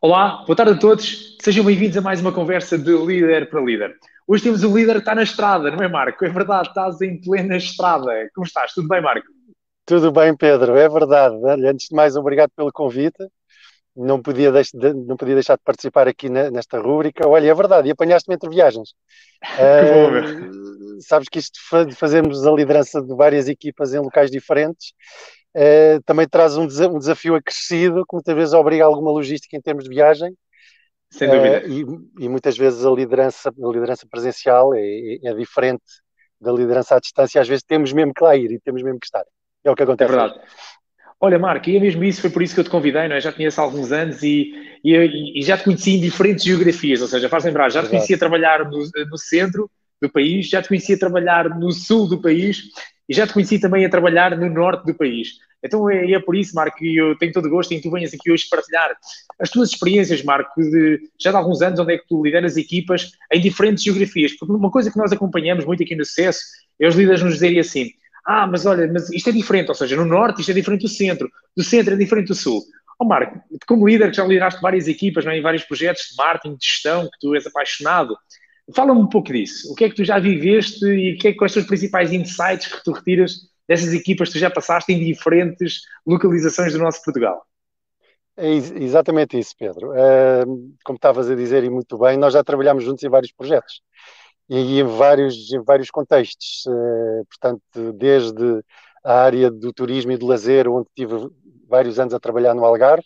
Olá, boa tarde a todos. Sejam bem-vindos a mais uma conversa de líder para líder. Hoje temos um líder que está na estrada, não é, Marco? É verdade, estás em plena estrada. Como estás? Tudo bem, Marco? Tudo bem, Pedro, é verdade. Antes de mais, obrigado pelo convite. Não podia, de, não podia deixar de participar aqui na, nesta rúbrica. Olha, é verdade, e apanhaste-me entre viagens. uh, sabes que isto de fazermos a liderança de várias equipas em locais diferentes uh, também traz um, um, desafio acrescido que muitas vezes obriga alguma logística em termos de viagem. Sem dúvida. Uh, e, e, muitas vezes a liderança, a liderança presencial é, é, diferente da liderança à distância. Às vezes temos mesmo que lá ir e temos mesmo que estar. É o que acontece. É verdade. Olha, Marco, e é mesmo isso, foi por isso que eu te convidei, não é? Já conheço há alguns anos e, e, e já te conheci em diferentes geografias, ou seja, faz lembrar, já te conhecia trabalhar no, no centro do país, já te conhecia trabalhar no sul do país e já te conheci também a trabalhar no norte do país. Então é, é por isso, Marco, que eu tenho todo o gosto em que tu venhas aqui hoje partilhar as tuas experiências, Marco, de já de alguns anos, onde é que tu lideras equipas em diferentes geografias. Porque uma coisa que nós acompanhamos muito aqui no sucesso é os líderes nos dizerem assim: ah, mas olha, mas isto é diferente, ou seja, no norte isto é diferente do centro, do centro é diferente do sul. Ó oh, Marco, como líder que já lideraste várias equipas, não é, em vários projetos de marketing, de gestão, que tu és apaixonado, fala-me um pouco disso. O que é que tu já viveste e que é, quais são os principais insights que tu retiras dessas equipas que tu já passaste em diferentes localizações do nosso Portugal? É exatamente isso, Pedro. Como estavas a dizer e muito bem, nós já trabalhamos juntos em vários projetos e em vários, em vários contextos. Uh, portanto, desde a área do turismo e do lazer, onde tive vários anos a trabalhar no Algarve,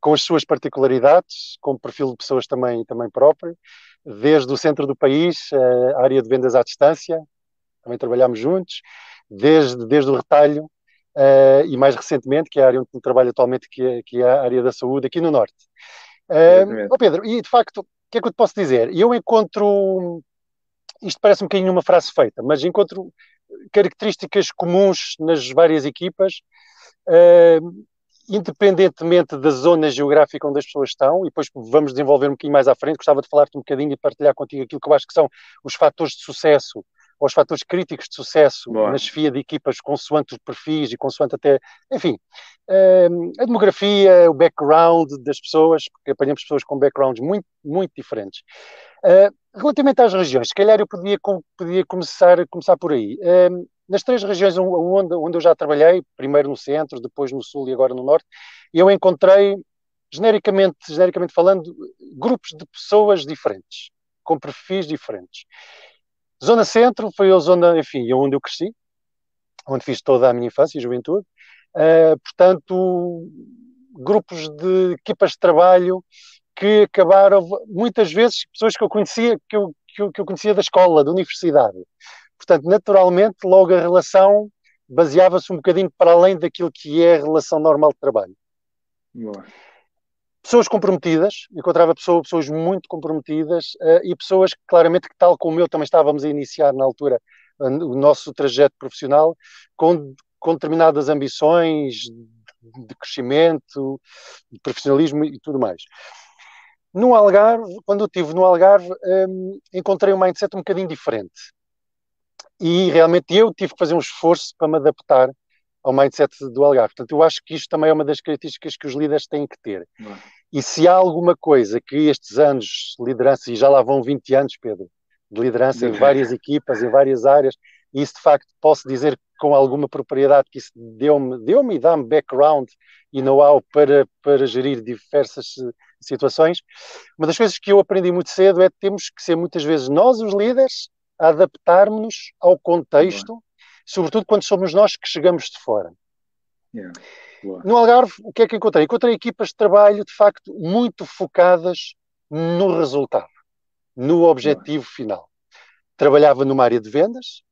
com as suas particularidades, com o perfil de pessoas também, também próprio, desde o centro do país, a área de vendas à distância, também trabalhamos juntos, desde, desde o retalho, uh, e mais recentemente, que é a área onde trabalho atualmente, que é, que é a área da saúde, aqui no Norte. Uh, oh Pedro, e de facto, o que é que eu te posso dizer? Eu encontro isto parece um bocadinho uma frase feita, mas encontro características comuns nas várias equipas, uh, independentemente da zona geográfica onde as pessoas estão, e depois vamos desenvolver um bocadinho mais à frente, gostava de falar-te um bocadinho e partilhar contigo aquilo que eu acho que são os fatores de sucesso ou os fatores críticos de sucesso Boa. na chefia de equipas, consoante os perfis e consoante até, enfim, uh, a demografia, o background das pessoas, porque apanhamos pessoas com backgrounds muito, muito diferentes. Uh, relativamente às regiões, se calhar eu podia, podia começar, começar por aí. Nas três regiões onde, onde eu já trabalhei, primeiro no centro, depois no sul e agora no norte, eu encontrei, genericamente, genericamente falando, grupos de pessoas diferentes, com perfis diferentes. Zona Centro foi a zona, enfim, onde eu cresci, onde fiz toda a minha infância e juventude. Uh, portanto, grupos de equipas de trabalho que acabaram, muitas vezes, pessoas que eu conhecia, que eu, que eu, que eu conhecia da escola, da universidade. Portanto, naturalmente, logo a relação baseava-se um bocadinho para além daquilo que é a relação normal de trabalho. Boa. Pessoas comprometidas, encontrava pessoas, pessoas muito comprometidas uh, e pessoas que, claramente, que tal como eu também estávamos a iniciar na altura uh, o nosso trajeto profissional, com, com determinadas ambições de crescimento, de profissionalismo e tudo mais. No Algarve, quando eu estive no Algarve, um, encontrei um mindset um bocadinho diferente. E realmente eu tive que fazer um esforço para me adaptar ao mindset do Algarve. Portanto, eu acho que isto também é uma das características que os líderes têm que ter. E se há alguma coisa que estes anos de liderança, e já lá vão 20 anos, Pedro, de liderança em várias equipas, em várias áreas, e isso de facto posso dizer com alguma propriedade que isso deu-me deu e dá-me background e know-how para, para gerir diversas situações. Uma das coisas que eu aprendi muito cedo é que temos que ser muitas vezes nós, os líderes, a adaptarmos-nos ao contexto, sobretudo quando somos nós que chegamos de fora. Yeah. No Algarve, o que é que encontrei? Encontrei equipas de trabalho, de facto, muito focadas no resultado, no objetivo final. Trabalhava numa área de vendas,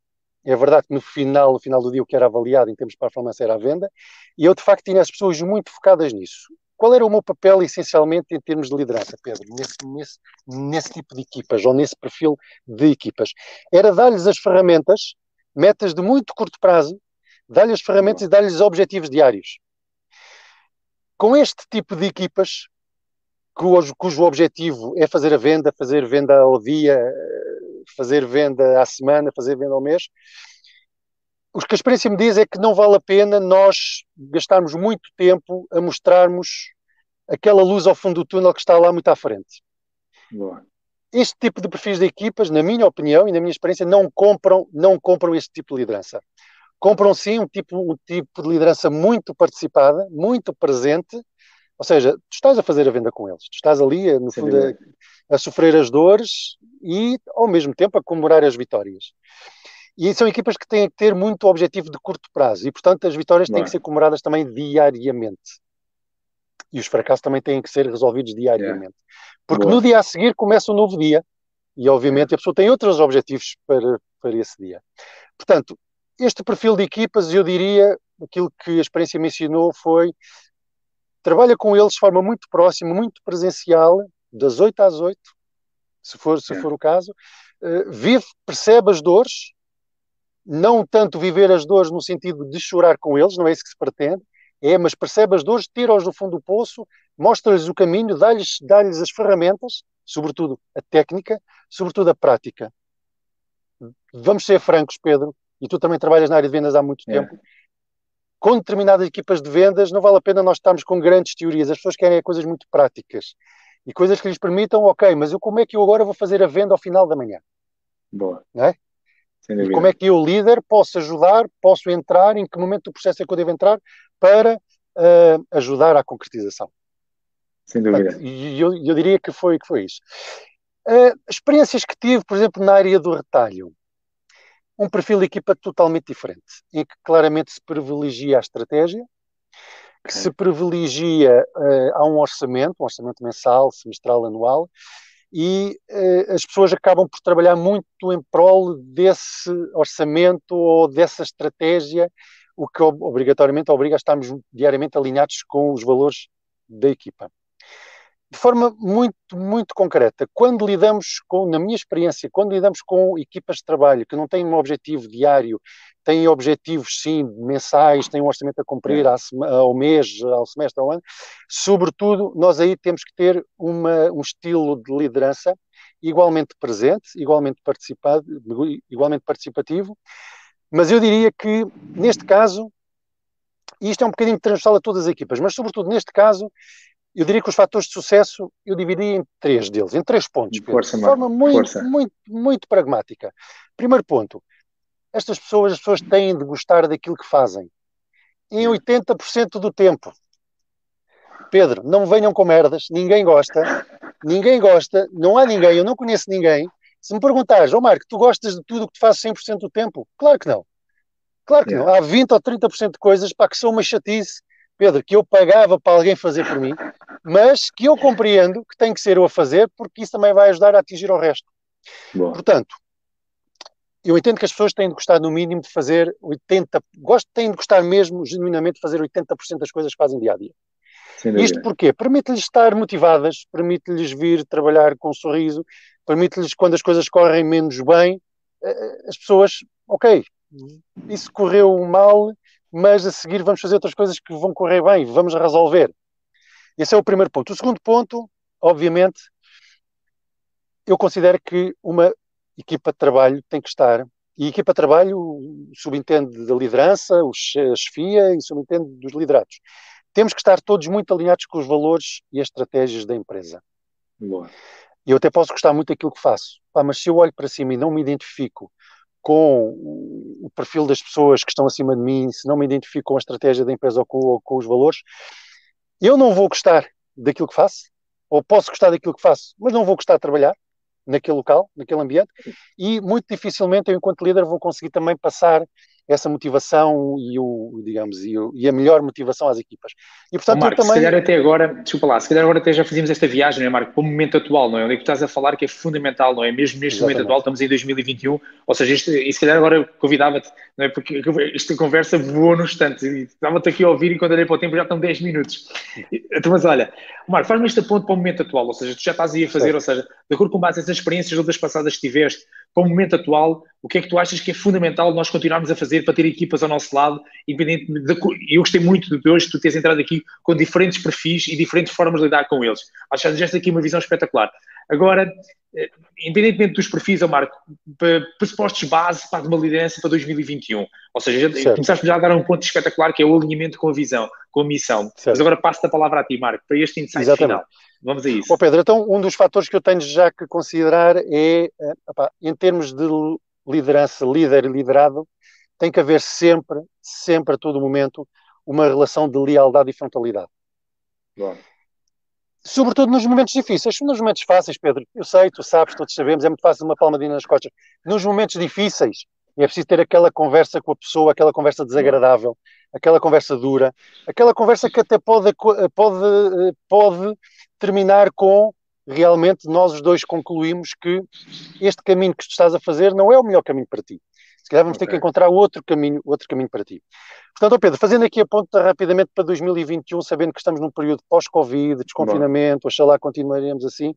é verdade que no final, no final do dia, o que era avaliado em termos de performance era a venda, e eu, de facto, tinha as pessoas muito focadas nisso. Qual era o meu papel, essencialmente, em termos de liderança, Pedro, nesse, nesse, nesse tipo de equipas, ou nesse perfil de equipas? Era dar-lhes as ferramentas, metas de muito curto prazo, dar-lhes as ferramentas e dar-lhes objetivos diários. Com este tipo de equipas, cujo, cujo objetivo é fazer a venda, fazer venda ao dia, fazer venda à semana, fazer venda ao mês, o que a experiência me diz é que não vale a pena nós gastarmos muito tempo a mostrarmos aquela luz ao fundo do túnel que está lá muito à frente. Boa. Este tipo de perfis de equipas, na minha opinião e na minha experiência, não compram, não compram este tipo de liderança. Compram sim um tipo, um tipo de liderança muito participada, muito presente, ou seja, tu estás a fazer a venda com eles, tu estás ali, no fundo, a, a, sofrer as dores e, ao mesmo tempo, a comemorar as vitórias. E são equipas que têm que ter muito objetivo de curto prazo e, portanto, as vitórias têm que ser comemoradas também diariamente. E os fracassos também têm que ser resolvidos diariamente. Yeah. Porque Boa. no dia a seguir começa um novo dia e, obviamente, a pessoa tem outros objetivos para, para esse dia. Portanto, este perfil de equipas, eu diria, aquilo que a experiência me ensinou foi trabalha com eles de forma muito próxima, muito presencial, das 8 às 8, se for, se for o caso, uh, vive, percebe as dores, não tanto viver as dores no sentido de chorar com eles, não é isso que se pretende, é, mas percebe as dores, tira-os do fundo do poço, mostra-lhes o caminho, dá-lhes dá as ferramentas, sobretudo a técnica, sobretudo a prática. Vamos ser francos, Pedro, e tu também trabalhas na área de vendas há muito é. tempo. Com determinadas equipas de vendas, não vale a pena nós estarmos com grandes teorias. As pessoas querem coisas muito práticas e coisas que lhes permitam, ok, mas eu, como é que eu agora vou fazer a venda ao final da manhã? Boa. Não é? E como é que eu, líder, posso ajudar, posso entrar, em que momento do processo é que eu devo entrar para uh, ajudar à concretização? Sem dúvida. E eu, eu, diria que foi, que foi isso. Uh, experiências que tive, por exemplo, na área do retalho. Um perfil de equipa totalmente diferente, em que claramente se privilegia a estratégia, que okay. se privilegia uh, a um orçamento, um orçamento mensal, semestral, anual, e uh, as pessoas acabam por trabalhar muito em prol desse orçamento ou dessa estratégia, o que obrigatoriamente obriga a estarmos diariamente alinhados com os valores da equipa. De forma muito, muito concreta, quando lidamos com, na minha experiência, quando lidamos com equipas de trabalho que não têm um objetivo diário, têm objetivos, sim, mensais, têm um orçamento a cumprir é. ao mês, ao semestre, ao ano. Sobretudo, nós aí temos que ter uma, um estilo de liderança igualmente presente, igualmente, participado, igualmente participativo, mas eu diria que, neste caso, e isto é um bocadinho transversal a todas as equipas, mas sobretudo neste caso, eu diria que os fatores de sucesso eu dividi em três deles, em três pontos, força, de forma muito, força. muito, muito pragmática. Primeiro ponto, estas pessoas, as pessoas têm de gostar daquilo que fazem. Em 80% do tempo. Pedro, não venham com merdas, ninguém gosta, ninguém gosta, não há ninguém, eu não conheço ninguém. Se me perguntares, ó oh Marco, tu gostas de tudo o que tu fazes 100% do tempo? Claro que não. Claro que não. Há 20 ou 30% de coisas para que são uma chatice, Pedro, que eu pagava para alguém fazer por mim, mas que eu compreendo que tem que ser eu a fazer, porque isso também vai ajudar a atingir o resto. Boa. Portanto, eu entendo que as pessoas têm de gostar, no mínimo, de fazer 80%, gosto, têm de gostar mesmo, genuinamente, de fazer 80% das coisas que fazem dia a dia. Isto porquê? Permite-lhes estar motivadas, permite-lhes vir trabalhar com um sorriso, permite-lhes, quando as coisas correm menos bem, eh, eh, as pessoas, ok, isso correu mal, mas a seguir vamos fazer outras coisas que vão correr bem, vamos resolver. Esse é o primeiro ponto. O segundo ponto, obviamente, eu considero que uma equipa de trabalho tem que estar, e equipa de trabalho subentende da liderança, a chefia e subentende dos liderados. Temos que estar todos muito alinhados com os valores e as estratégias da empresa. Boa. Eu até posso gostar muito daquilo que faço, Pá, mas se eu olho para cima e não me identifico com o perfil das pessoas que estão acima de mim, se não me identifico com a estratégia da empresa ou com, ou com os valores, eu não vou gostar daquilo que faço, ou posso gostar daquilo que faço, mas não vou gostar de trabalhar naquele local, naquele ambiente, e muito dificilmente eu, enquanto líder, vou conseguir também passar essa motivação e, o, digamos, e, o, e, a melhor motivação às equipas. E, portanto, Marco, também... se calhar até agora, desculpa lá, se calhar agora até já fazíamos esta viagem, não é, Marco, para o momento atual, não é? Onde é que estás a falar que é fundamental, não é? Mesmo neste Exatamente. momento atual, estamos em 2021, ou seja, isto, e se calhar agora convidava-te, não é? Porque esta conversa voou no instante, e estava-te aqui a ouvir e quando olhei para o tempo já estão 10 minutos. Então, mas olha, Marco, faz-me este ponto para o momento atual, ou seja, tu já estás aí a fazer, Sim. ou seja, de acordo com base essas experiências outras passadas que tiveste, para o momento atual, o que é que tu achas que é fundamental nós continuarmos a fazer para ter equipas ao nosso lado, independente de, eu gostei muito de hoje tu teres entrado aqui com diferentes perfis e diferentes formas de lidar com eles. Que já aqui uma visão espetacular. Agora, eh, independentemente dos perfis, Marco, pressupostos base para uma liderança para 2021. Ou seja, já, começaste já a dar um ponto espetacular que é o alinhamento com a visão. com a missão. Certo. Mas agora passo a palavra a ti, Marco, para este insight Exatamente. final. Vamos a isso. Oh, Pedro, então um dos fatores que eu tenho já que considerar é, eh, em termos de liderança, líder e liderado, tem que haver sempre, sempre a todo momento, uma relação de lealdade e frontalidade. Bom. Sobretudo nos momentos difíceis, nos momentos fáceis, Pedro. Eu sei, tu sabes, todos sabemos, é muito fácil uma palmadinha nas costas. Nos momentos difíceis, é preciso ter aquela conversa com a pessoa, aquela conversa desagradável, aquela conversa dura, aquela conversa que até pode, pode, pode terminar com realmente nós os dois concluímos que este caminho que tu estás a fazer não é o melhor caminho para ti. Se calhar vamos okay. ter que encontrar outro caminho, outro caminho para ti. Portanto, Pedro, fazendo aqui a ponta rapidamente para 2021, sabendo que estamos num período pós-Covid, desconfinamento, oxalá continuaremos assim,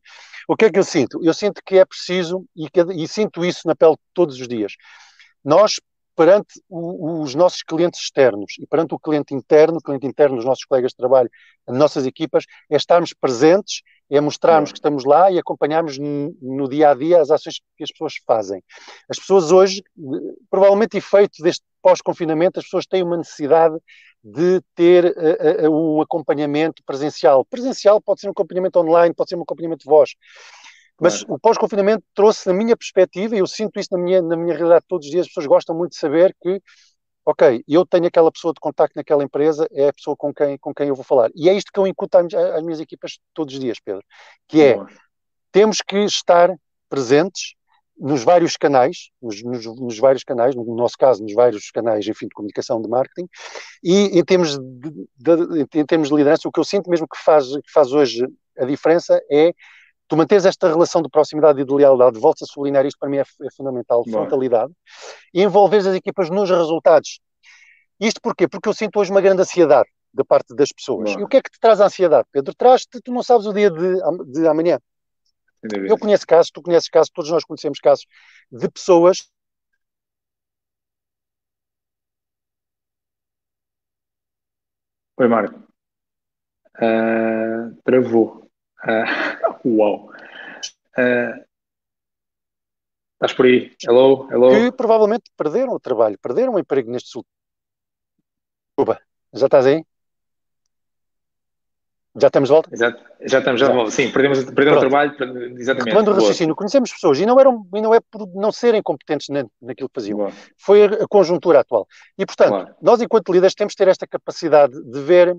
o que é que eu sinto? Eu sinto que é preciso, e, e sinto isso na pele todos os dias, nós, perante o, os nossos clientes externos e perante o cliente interno, o cliente interno, os nossos colegas de trabalho, as nossas equipas, é estarmos presentes é mostrarmos que estamos lá e acompanharmos no dia a dia as ações que as pessoas fazem. As pessoas hoje, provavelmente efeito deste pós-confinamento, as pessoas têm uma necessidade de ter uh, uh, um acompanhamento presencial. Presencial pode ser um acompanhamento online, pode ser um acompanhamento de voz. Mas claro. o pós-confinamento trouxe, na minha perspectiva, e eu sinto isso na minha, na minha realidade todos os dias, as pessoas gostam muito de saber que ok, eu tenho aquela pessoa de contacto naquela empresa, é a pessoa com quem, com quem eu vou falar. E é isto que eu incuto às, às minhas equipas todos os dias, Pedro, que é, temos que estar presentes nos vários canais, nos, nos, nos, vários canais, no nosso caso, nos vários canais, enfim, de comunicação, de marketing, e em termos de, de, em termos de liderança, o que eu sinto mesmo que faz, que faz hoje a diferença é tu manteres esta relação de proximidade e de lealdade, voltas a sublinhar isto para mim é, é fundamental, Bom. frontalidade, e envolveres as equipas nos resultados. Isto porquê? Porque eu sinto hoje uma grande ansiedade da parte das pessoas. Bom. E o que é que te traz a ansiedade, Pedro? Traz-te, tu não sabes o dia de, de amanhã. Eu conheço casos, tu conheces casos, todos nós conhecemos casos de pessoas Oi, Marco. Uh, travou. Uh, uau! Uh, estás por aí? Hello? Hello? Que provavelmente perderam o trabalho, perderam o emprego neste sul. Desculpa, já estás aí? Já estamos de volta? Exato. Já estamos já de volta. Sim, perdemos, perderam o trabalho, exatamente. Quando o raciocínio, conhecemos pessoas e não, eram, e não é por não serem competentes na, naquilo que faziam. Boa. Foi a conjuntura atual. E, portanto, nós, enquanto líderes, temos de ter esta capacidade de ver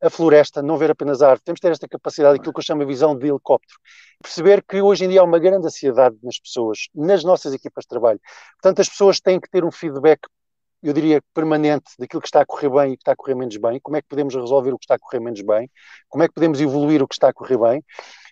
a floresta, não ver apenas a árvore. Temos de ter esta capacidade, aquilo que eu chamo de visão de helicóptero. Perceber que hoje em dia há uma grande ansiedade nas pessoas, nas nossas equipas de trabalho. Portanto, as pessoas têm que ter um feedback, eu diria, permanente daquilo que está a correr bem e que está a correr menos bem. Como é que podemos resolver o que está a correr menos bem? Como é que podemos evoluir o que está a correr bem?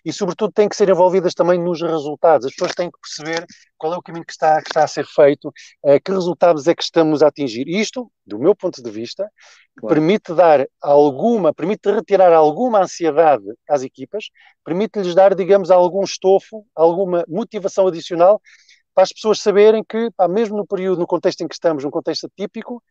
e, sobretudo, têm que ser envolvidas também nos resultados. As pessoas têm que perceber qual é o caminho que está, que está a ser feito, uh, que resultados é que estamos a atingir. Isto, do meu ponto de vista, claro. permite dar alguma, permite retirar alguma ansiedade às equipas, permite-lhes dar, digamos, algum estofo, alguma motivação adicional para as pessoas saberem que, pá, mesmo no período, no contexto em que estamos, num contexto atípico,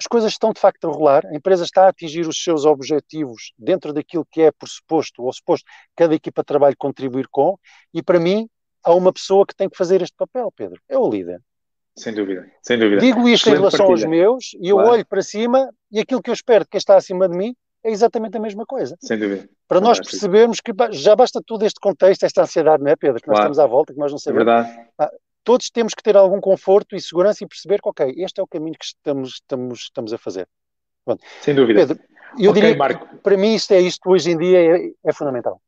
as coisas estão de facto a rolar, a empresa está a atingir os seus objetivos dentro daquilo que é por suposto ou suposto cada equipa de trabalho contribuir com, e para mim há uma pessoa que tem que fazer este papel, Pedro, é o líder. Sem dúvida, sem dúvida. Digo isto Excelente em relação partilha. aos meus e eu claro. olho para cima e aquilo que eu espero de quem está acima de mim é exatamente a mesma coisa. Sem dúvida. Para nós percebermos que já basta todo este contexto, esta ansiedade, não é, Pedro? Que claro. nós estamos à volta, que nós não sabemos. É verdade todos temos que ter algum conforto e segurança e perceber que, ok, este é o caminho que estamos, estamos, estamos a fazer. Pronto. Sem dúvida. Pedro, eu okay, diria Marco. que para mim isto é isto hoje em dia é, é fundamental.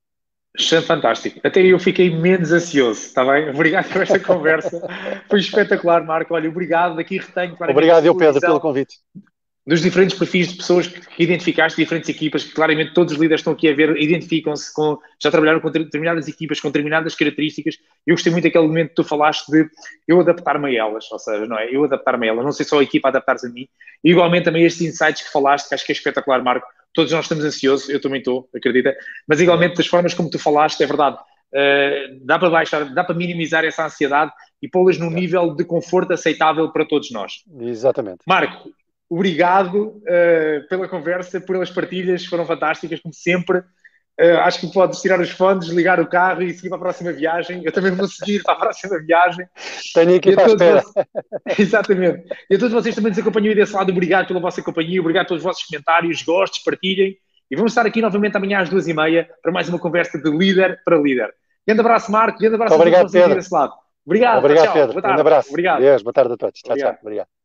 Fantástico. Até eu fiquei menos ansioso, está bem? Obrigado por esta conversa. Foi espetacular, Marco. Olha, obrigado. Aqui retenho. Obrigado, eu, Pedro, pelo convite dos diferentes perfis de pessoas que identificaste, diferentes equipas, que claramente todos os líderes estão aqui a ver, identificam-se com, já trabalharam com determinadas equipas, com determinadas características. Eu gostei muito daquele momento que tu falaste de eu adaptar-me a elas, ou seja, não é? Eu adaptar-me a elas, não sei só a equipa adaptar-se a mim. E igualmente também estes insights que falaste, que acho que é espetacular, Marco. Todos nós estamos ansiosos, eu também estou, acredita. Mas igualmente das formas como tu falaste, é verdade. Uh, dá para baixar, dá para minimizar essa ansiedade e pô-las num nível de conforto aceitável para todos nós. Exatamente. Marco, obrigado uh, pela conversa, pelas partilhas, foram fantásticas, como sempre. Uh, acho que podes tirar os fones, ligar o carro e seguir para a próxima viagem. Eu também vou seguir para a próxima viagem. Tenho aqui para espera. Vocês... Exatamente. E a todos vocês também nos acompanham desse lado. Obrigado pela vossa companhia, obrigado pelos vossos comentários, gostos, partilhem. E vamos estar aqui novamente amanhã às duas e meia para mais uma conversa de líder para líder. Grande abraço, Marco. Grande abraço Obrigado, a todos Pedro. desse lado. Obrigado. Obrigado, tchau. Pedro. Um abraço. Obrigado. Deus, boa tarde a todos. Tchau, Obrigado. tchau. Obrigado.